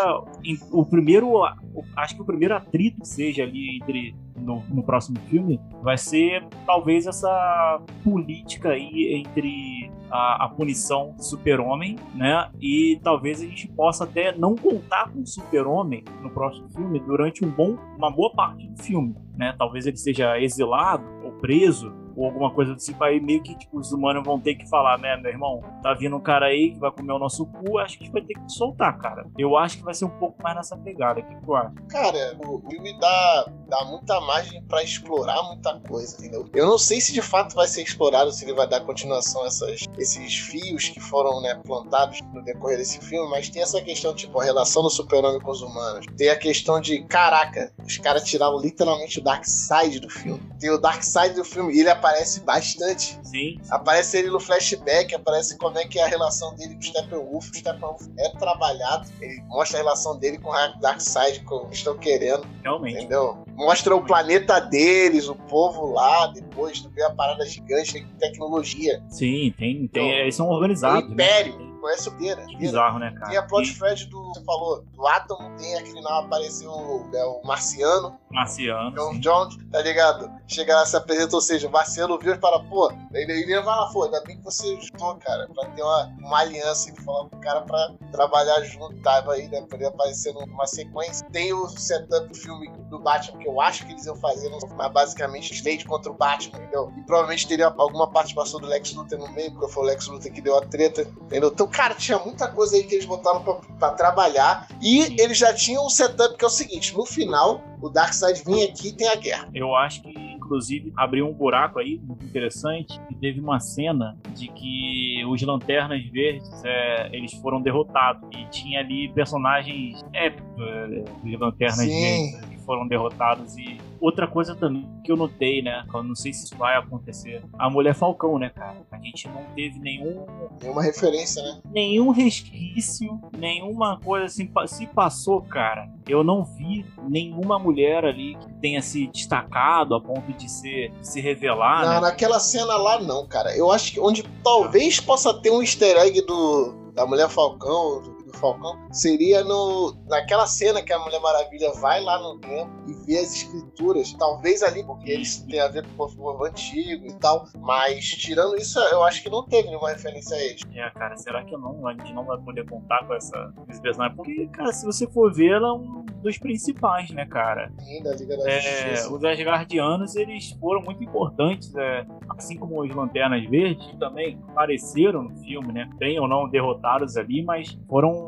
em- o primeiro. o- Acho que o primeiro atrito que seja ali entre. No, no próximo filme vai ser talvez essa política aí entre a, a punição do super-homem, né? E talvez a gente possa até não contar com o super-homem no próximo filme durante um bom, uma boa parte do filme, né? Talvez ele seja exilado ou preso ou alguma coisa do tipo aí meio que tipo, os humanos vão ter que falar, né, meu irmão, tá vindo um cara aí que vai comer o nosso cu, acho que a gente vai ter que soltar, cara. Eu acho que vai ser um pouco mais nessa pegada, o que tu acha? Cara, o filme dá, dá muita margem pra explorar muita coisa, entendeu? Eu não sei se de fato vai ser explorado, se ele vai dar continuação a essas, esses fios que foram né, plantados no decorrer desse filme, mas tem essa questão, tipo, a relação do super-homem com os humanos. Tem a questão de, caraca, os caras tiraram literalmente o Dark Side do filme. Tem o Dark Side do filme e ele aparece bastante. Sim, Aparece ele no flashback, aparece como é que é a relação dele com o Steppenwolf. O Steppenwolf é trabalhado, ele mostra a relação dele com o Darkseid, como eles estão querendo, realmente. entendeu? Mostra o planeta deles, o povo lá, depois tu vê a parada gigante de tecnologia. Sim, tem, tem. Então, eles são organizados. O Império. Né? Conhece o Beira. Que bizarro, né, cara? Tem a plot thread do. Você falou, do Atom, tem aquele não apareceu é, o Marciano. Marciano. John Jones, tá ligado? Chega lá, se apresenta, ou seja, o Marciano viu e fala, pô, ele, ele vai lá, pô, ainda bem que você ajudou, cara, pra ter uma, uma aliança e falar com o cara pra trabalhar junto, tava aí, né? Poder aparecer numa sequência. Tem o setup do filme do Batman, que eu acho que eles iam fazer, mas basicamente Slade contra o Batman, entendeu? E provavelmente teria alguma participação do Lex Luthor no meio, porque foi o Lex Luthor que deu a treta, entendeu? Então, cara, tinha muita coisa aí que eles botaram pra, pra trabalhar. E eles já tinham um setup que é o seguinte: no final, o Darkseid vinha aqui e tem a guerra. Eu acho que inclusive abriu um buraco aí muito interessante e teve uma cena de que os lanternas verdes é, eles foram derrotados e tinha ali personagens épicos é, dos lanternas Sim. verdes foram derrotados e Outra coisa também que eu notei, né? Eu não sei se isso vai acontecer. A Mulher Falcão, né, cara? A gente não teve nenhum. Nenhuma referência, né? Nenhum resquício, nenhuma coisa assim. Se passou, cara, eu não vi nenhuma mulher ali que tenha se destacado a ponto de, ser, de se revelar. Não, né? naquela cena lá, não, cara. Eu acho que onde talvez possa ter um easter egg do, da Mulher Falcão, do Falcão seria no naquela cena que a Mulher Maravilha vai lá no tempo e vê as escrituras. Talvez ali, porque eles têm a ver com o povo antigo e tal. Mas tirando isso, eu acho que não teve nenhuma referência a eles. É, cara, será que não, a gente não vai poder contar com essa personagem? Porque, cara, se você for ver, ela é um dos principais, né, cara? Sim, da Liga da é, Justiça. Os Asgardianos, eles foram muito importantes, é, assim como os Lanternas Verdes, que também apareceram no filme, né? Tem ou não derrotados ali, mas foram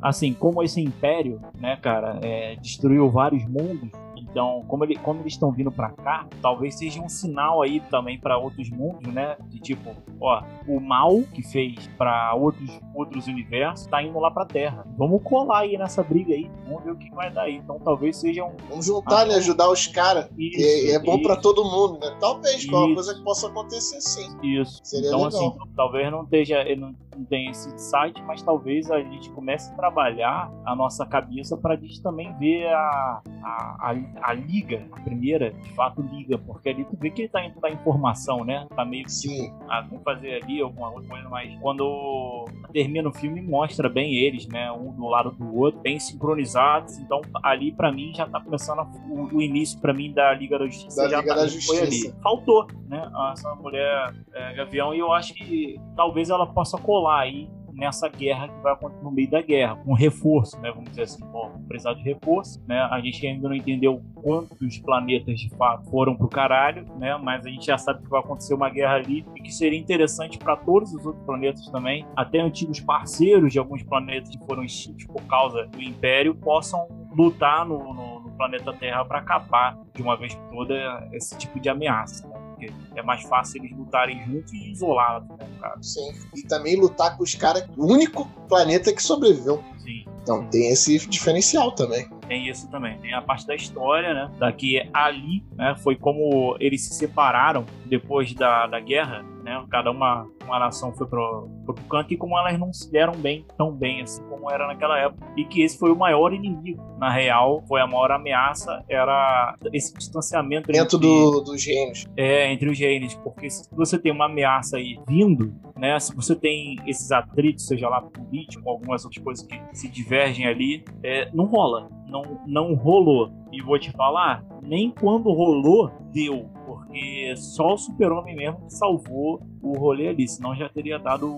assim, como esse império, né, cara, é, destruiu vários mundos, então, como, ele, como eles estão vindo para cá, talvez seja um sinal aí também para outros mundos, né? De tipo, ó, o mal que fez para outros, outros universos tá indo lá pra Terra. Vamos colar aí nessa briga aí, vamos ver o que vai dar aí. Então, talvez seja um. Vamos juntar, né? Ajudar os caras. É, é bom para todo mundo, né? Talvez, é uma coisa que possa acontecer sim. Isso. Seria então, legal. assim, talvez não esteja. Não, não tenha esse site, mas talvez a gente comece a trabalhar a nossa cabeça para a gente também ver a, a, a, a, liga, a primeira, de fato, liga, porque ali tu vê que ele tá indo da informação, né? Tá meio que tipo, ah, vamos fazer ali alguma coisa, mas quando termina o filme, mostra bem eles, né? Um do lado do outro, bem sincronizados. Então, ali para mim já tá começando o, o, início para mim da Liga da Justiça da já Liga tá, da Justiça. foi ali. Faltou, né? Essa mulher é, Gavião, e eu acho que talvez ela possa colar aí nessa guerra que vai acontecer no meio da guerra, um reforço, né? Vamos dizer assim, bom, precisar de reforço, né? A gente ainda não entendeu quantos planetas de fato foram pro caralho, né? Mas a gente já sabe que vai acontecer uma guerra ali e que seria interessante para todos os outros planetas também, até antigos parceiros de alguns planetas que foram extintos por causa do Império possam lutar no, no, no planeta Terra para acabar de uma vez por toda esse tipo de ameaça. Porque é mais fácil eles lutarem juntos e isolados, né, cara? Sim. E também lutar com os caras, o único planeta que sobreviveu. Sim. Então tem esse diferencial também. Tem isso também. Tem a parte da história, né? Daqui ali, né? Foi como eles se separaram depois da, da guerra, né? Cada uma, uma nação foi pro, pro canto e como elas não se deram bem, tão bem assim como era naquela época. E que esse foi o maior inimigo. Na real, foi a maior ameaça, era esse distanciamento dentro entre, do, dos reinos. É, entre os reinos. Porque se você tem uma ameaça aí vindo, né? Se você tem esses atritos, seja lá político, algumas outras coisas que se divergem ali, é, não rola. Não, não rolou. E vou te falar, nem quando rolou, deu porque só o Super-Homem mesmo salvou o rolê ali, senão já teria dado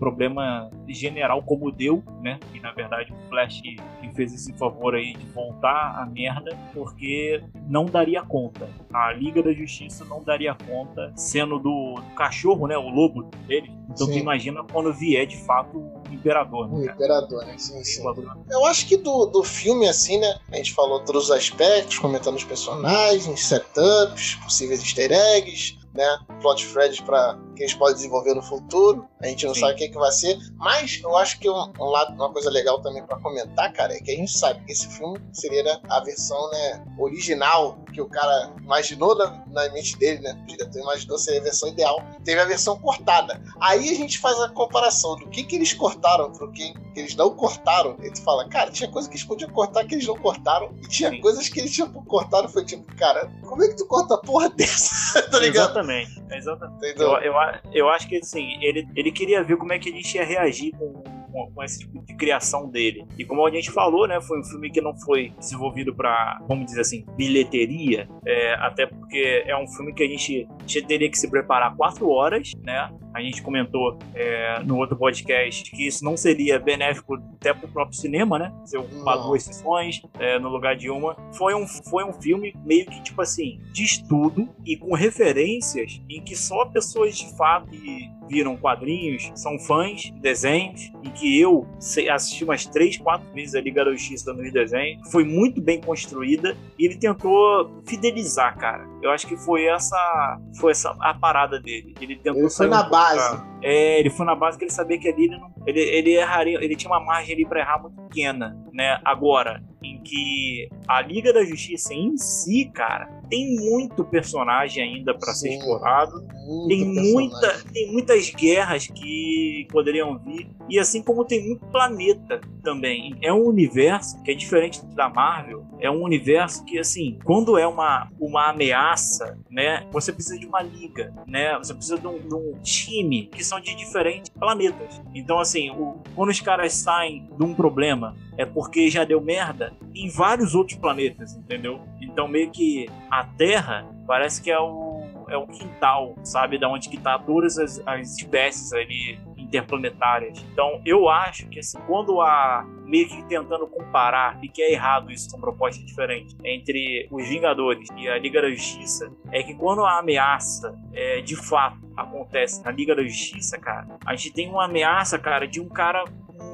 problema general como deu, né? E na verdade o Flash que fez esse favor aí de voltar a merda, porque não daria conta. A Liga da Justiça não daria conta, sendo do, do cachorro, né? O lobo dele. Então sim. tu imagina quando vier de fato o Imperador, né? O Imperador, né? Sim, sim. Eu acho que do, do filme, assim, né? A gente falou todos os aspectos, comentando os personagens, setups, possíveis easter eggs, né? Plot threads para que eles podem desenvolver no futuro. A gente não Sim. sabe o que, é que vai ser. Mas eu acho que um, um lado, uma coisa legal também para comentar, cara, é que a gente sabe que esse filme seria a versão né, original que o cara imaginou na, na mente dele, né? O diretor imaginou ser a versão ideal. Teve a versão cortada. Aí a gente faz a comparação do que, que eles cortaram pro que, que eles não cortaram. E tu fala, cara, tinha coisa que eles podiam cortar que eles não cortaram. E tinha Sim. coisas que eles tinham cortado. Foi tipo, cara, como é que tu corta a porra dessa? tá ligado? Exatamente. Exatamente. Eu, eu, eu acho que assim, ele, ele queria ver como é que a gente ia reagir com com, com, esse tipo de criação dele. E como a gente falou, né, foi um filme que não foi desenvolvido para, vamos dizer assim, bilheteria, é, até porque é um filme que a gente, a gente teria que se preparar quatro horas, né? A gente comentou é, no outro podcast que isso não seria benéfico até para o próprio cinema, né? Se ocupar duas sessões é, no lugar de uma. Foi um, foi um filme meio que, tipo assim, de estudo e com referências em que só pessoas de fato que viram quadrinhos, são fãs de desenhos, e que eu assisti umas três, quatro vezes a Liga da Justiça nos desenhos. Foi muito bem construída e ele tentou fidelizar, cara. Eu acho que foi essa foi essa a parada dele. Ele tentou ele foi na um base. É, ele foi na base que ele sabia que ali ele não, ele, ele erraria, ele tinha uma margem ali para errar muito pequena, né? Agora, em que a Liga da Justiça em si, cara, tem muito personagem ainda para ser explorado. Tem muita, tem muitas guerras que poderiam vir e assim como tem muito planeta também. É um universo que é diferente da Marvel. É um universo que assim, quando é uma uma ameaça, né? Você precisa de uma liga, né? Você precisa de um, de um time que são de diferentes planetas. Então assim, o, quando os caras saem de um problema é porque já deu merda em vários outros planetas, entendeu? Então meio que a Terra parece que é o é o quintal, sabe, da onde que tá todas as, as espécies ali interplanetárias. Então, eu acho que assim, quando há meio que tentando comparar, e que é errado isso, são propostas diferentes, entre os Vingadores e a Liga da Justiça, é que quando a ameaça é, de fato acontece na Liga da Justiça, cara, a gente tem uma ameaça, cara, de um cara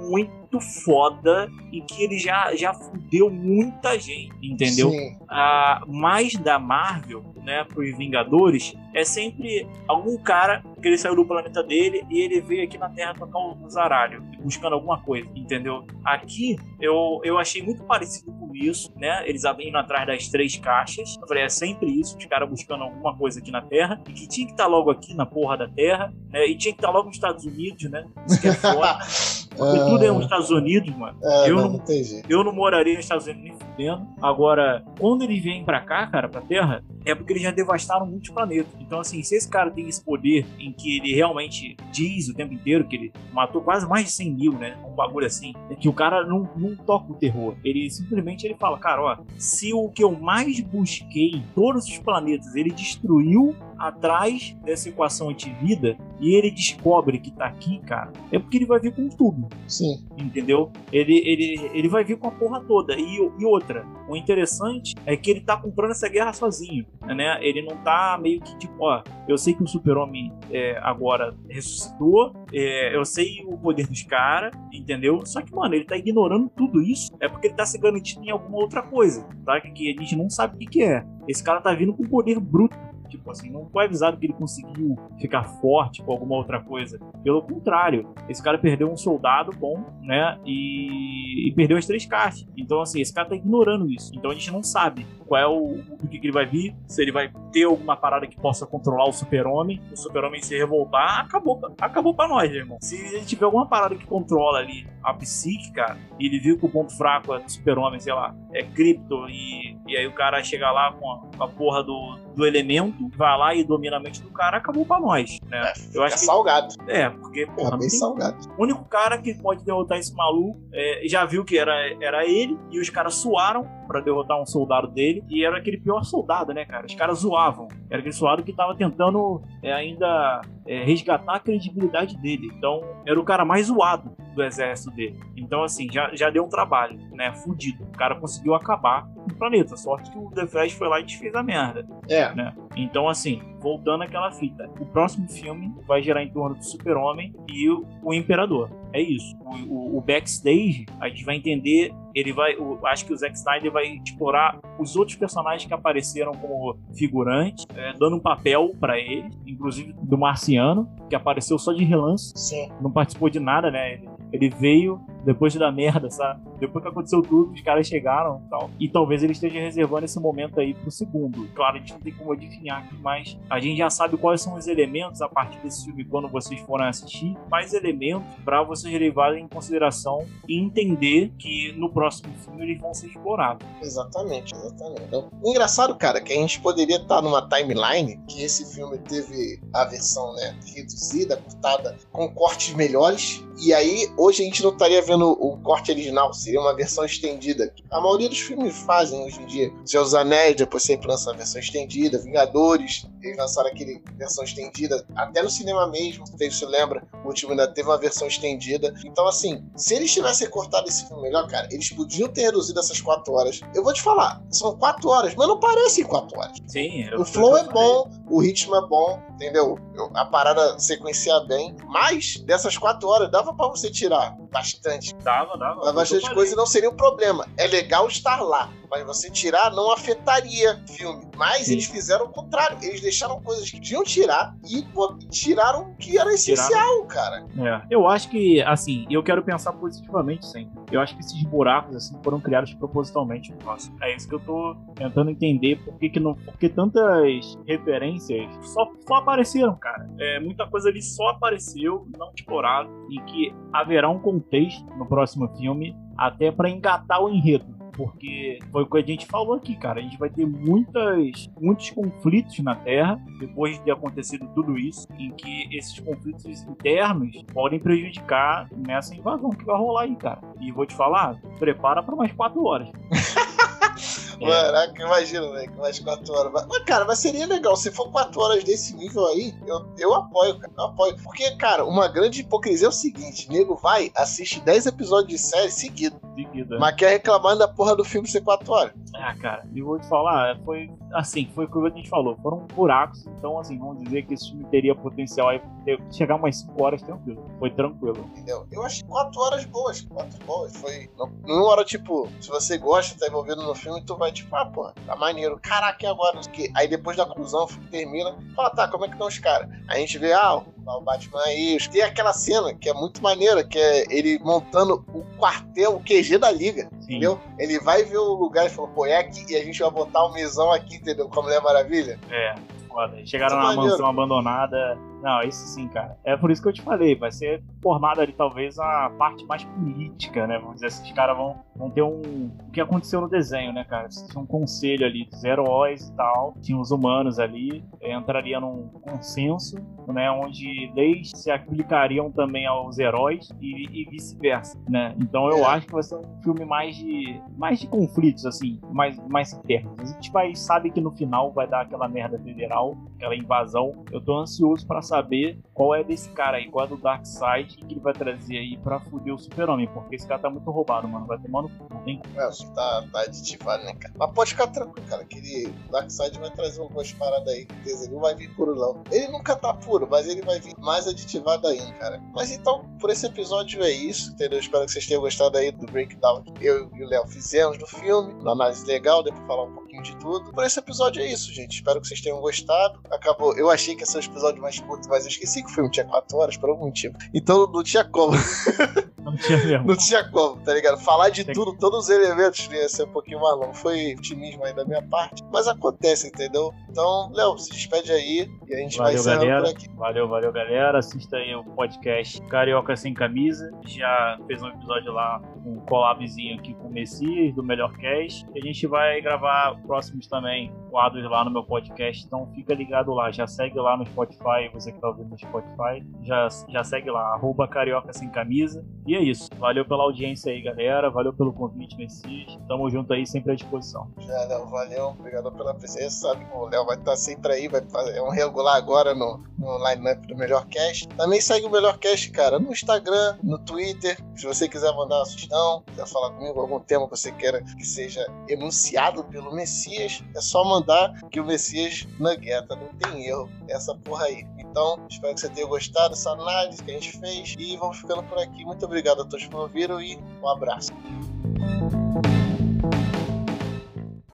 muito foda e que ele já, já fudeu muita gente, entendeu? Ah, mais da Marvel, né, pros Vingadores, é sempre algum cara que ele saiu do planeta dele e ele veio aqui na Terra tocar um zaralho, buscando alguma coisa, entendeu? Aqui eu, eu achei muito parecido com isso, né? Eles indo atrás das três caixas. Eu falei, é sempre isso, os caras buscando alguma coisa aqui na Terra, e que tinha que estar tá logo aqui na porra da Terra, né? E tinha que estar tá logo nos Estados Unidos, né? Isso que é foda. Porque tudo é nos Estados Unidos, mano. É, eu, não, não, eu não moraria nos Estados Unidos nem fudendo. Agora, quando eles vêm pra cá, cara, pra Terra, é porque eles já devastaram muitos planetas. Então, assim, se esse cara tem esse poder em que ele realmente diz o tempo inteiro que ele matou quase mais de 100 mil, né? Um bagulho assim, é que o cara não, não toca o terror. Ele simplesmente ele fala, cara, ó, se o que eu mais busquei em todos os planetas ele destruiu atrás dessa equação antivida e ele descobre que tá aqui, cara, é porque ele vai vir com tudo. Sim. Entendeu? Ele, ele, ele vai vir com a porra toda. E, e outra, o interessante é que ele tá comprando essa guerra sozinho, né? Ele não tá meio que tipo, ó, eu sei que o super-homem é, agora ressuscitou, é, eu sei o poder dos caras, entendeu? Só que, mano, ele tá ignorando tudo isso, é porque ele tá se garantindo em alguma outra coisa, tá? Que a gente não sabe o que, que é. Esse cara tá vindo com poder bruto Tipo assim, não foi avisado que ele conseguiu ficar forte com alguma outra coisa. Pelo contrário, esse cara perdeu um soldado bom, né? E, e perdeu as três caixas. Então, assim, esse cara tá ignorando isso. Então a gente não sabe qual é o, o que, que ele vai vir, se ele vai ter alguma parada que possa controlar o super-homem, o super-homem se revoltar, acabou, acabou pra nós, né, irmão. Se ele tiver alguma parada que controla ali a psique, cara, e ele viu que o ponto fraco é do super-homem, sei lá, é cripto, e, e aí o cara chega lá com a, com a porra do, do elemento, vai lá e domina a mente do cara, acabou pra nós, né? É, Eu acho que, salgado. É, porque, porra, é bem salgado. O único cara que pode derrotar esse maluco é, já viu que era, era ele, e os caras suaram para derrotar um soldado dele, e era aquele pior soldado, né, cara? Os caras zoavam. Era aquele soldado que tava tentando é, ainda é, resgatar a credibilidade dele. Então, era o cara mais zoado do exército dele. Então, assim, já, já deu um trabalho, né? Fudido. O cara conseguiu acabar no planeta. Sorte que o The Flash foi lá e desfez a merda. É. Né? Então, assim, voltando àquela fita, o próximo filme vai gerar em torno do Super-Homem e o, o Imperador. É isso. O, o, o, backstage, a gente vai entender. Ele vai. Acho que o Zack Snyder vai explorar os outros personagens que apareceram como figurantes, é, dando um papel para ele, inclusive do Marciano, que apareceu só de relance. Sim. Não participou de nada, né? Ele, ele veio depois da merda, sabe? Depois que aconteceu tudo, os caras chegaram e tal. E talvez ele esteja reservando esse momento aí pro segundo. Claro, a gente não tem como adivinhar aqui, mas a gente já sabe quais são os elementos a partir desse filme quando vocês forem assistir. Mais elementos para vocês levarem em consideração e entender que no próximo filme eles vão ser explorados. Exatamente, exatamente. Então, engraçado, cara, que a gente poderia estar numa timeline que esse filme teve a versão né, reduzida, cortada, com cortes melhores. E aí, hoje a gente não estaria vendo o corte original, seria uma versão estendida. A maioria dos filmes fazem hoje em dia. Seus Anéis, depois sempre lança a versão estendida. Vingadores, eles lançaram aquele versão estendida. Até no cinema mesmo, se você lembra, o último ainda teve uma versão estendida. Então, assim, se eles tivessem cortado esse filme melhor, cara, eles podiam ter reduzido essas quatro horas. Eu vou te falar, são quatro horas, mas não parecem quatro horas. Sim, o flow é bom, o ritmo é bom, entendeu? A parada sequenciar bem. Mas dessas quatro horas dava para você tirar bastante. Dava, dava. Dava bastante coisa e não seria um problema. É legal estar lá mas você tirar não afetaria o filme. Mas Sim. eles fizeram o contrário. Eles deixaram coisas que podiam tirar e pô, tiraram o que era essencial, tiraram. cara. É. Eu acho que, assim, eu quero pensar positivamente sempre. Eu acho que esses buracos, assim, foram criados propositalmente. Nossa, é isso que eu tô tentando entender. Por que, que não. Porque tantas referências só, só apareceram, cara. É, muita coisa ali só apareceu, não explorado. E que haverá um contexto no próximo filme até para engatar o enredo porque foi o que a gente falou aqui, cara. A gente vai ter muitas, muitos conflitos na Terra depois de ter acontecido tudo isso, em que esses conflitos internos podem prejudicar nessa invasão que vai rolar aí, cara. E vou te falar, prepara para mais quatro horas. Caraca, imagina, velho, que mais 4 horas. Mas, cara, mas seria legal. Se for 4 horas desse nível aí, eu, eu apoio, cara. Eu apoio. Porque, cara, uma grande hipocrisia é o seguinte: nego vai, assiste 10 episódios de série seguido. Seguida. Mas quer reclamar da porra do filme ser 4 horas. Ah, cara, e vou te falar, foi assim, foi o que a gente falou. Foram buracos. Então, assim, vamos dizer que esse filme teria potencial aí chegar umas 5 horas tranquilo. Foi tranquilo. Entendeu? Eu achei 4 horas boas. 4 boas. Foi. Não, não hora, tipo, se você gosta, tá envolvido no filme, tu vai tipo, ah, pô, tá maneiro. Caraca, e agora? Aí depois da conclusão, termina, fala, tá, como é que estão os caras? Aí a gente vê, ah, o Batman aí. Tem aquela cena que é muito maneira, que é ele montando o quartel, o QG da Liga, Sim. entendeu? Ele vai ver o lugar e fala, pô, é aqui, e a gente vai botar o mesão aqui, entendeu? Como é maravilha. É, foda. Chegaram na mansão abandonada não, isso sim, cara. É por isso que eu te falei, vai ser formada ali talvez a parte mais política, né? Vamos dizer os caras vão, vão ter um. O que aconteceu no desenho, né, cara? Tinha um conselho ali dos heróis e tal, tinha os humanos ali, entraria num consenso, né? Onde leis se aplicariam também aos heróis e, e vice-versa, né? Então eu é. acho que vai ser um filme mais de. mais de conflitos, assim, mais, mais internos. A gente vai, sabe que no final vai dar aquela merda federal, aquela invasão. Eu tô ansioso para saber qual é desse cara aí, qual é do Darkseid que ele vai trazer aí pra fuder o super-homem, porque esse cara tá muito roubado, mano. Vai tomar no cu, não tem É, tá, tá aditivado, né, cara? Mas pode ficar tranquilo, cara, que ele, Darkseid vai trazer algumas paradas aí, beleza? Ele não vai vir puro, não. Ele nunca tá puro, mas ele vai vir mais aditivado ainda, cara. Mas então, por esse episódio é isso, entendeu? Espero que vocês tenham gostado aí do breakdown que eu e o Léo fizemos do filme, uma análise legal, pra falar um pouquinho de tudo. Por esse episódio é isso, gente. Espero que vocês tenham gostado. Acabou. Eu achei que esse é o episódio mais curto mas eu esqueci que o filme tinha 4 horas por algum motivo. Então não tinha como. Não tinha mesmo. não tinha como, tá ligado? Falar de tudo, todos os elementos ia ser um pouquinho mais longo. Foi otimismo aí da minha parte, mas acontece, entendeu? Então, Léo, se despede aí e a gente valeu, vai encerrando galera. por aqui. Valeu, valeu, galera. Assista aí o podcast Carioca Sem Camisa. Já fez um episódio lá, um collabzinho aqui com o Messias, do Melhor Cast. E a gente vai gravar próximos também quadros lá no meu podcast, então fica ligado lá. Já segue lá no Spotify, você que tá ouvindo no Spotify. Já, já segue lá, arroba Carioca Sem Camisa. E é isso. Valeu pela audiência aí, galera. Valeu pelo convite, Messias. Tamo junto aí, sempre à disposição. Já, Léo, valeu. Obrigado pela presença. Sabe, o Léo vai estar tá sempre aí, vai fazer um regular agora no, no line-up do Melhor Cast. Também segue o Melhor Cast, cara, no Instagram, no Twitter. Se você quiser mandar uma sugestão, quiser falar comigo, algum tema que você queira que seja enunciado pelo Messias, é só mandar que o Messias nagueta, não tem erro essa porra aí. Então, espero que você tenha gostado dessa análise que a gente fez. E vamos ficando por aqui. Muito obrigado a todos que ouviram e um abraço.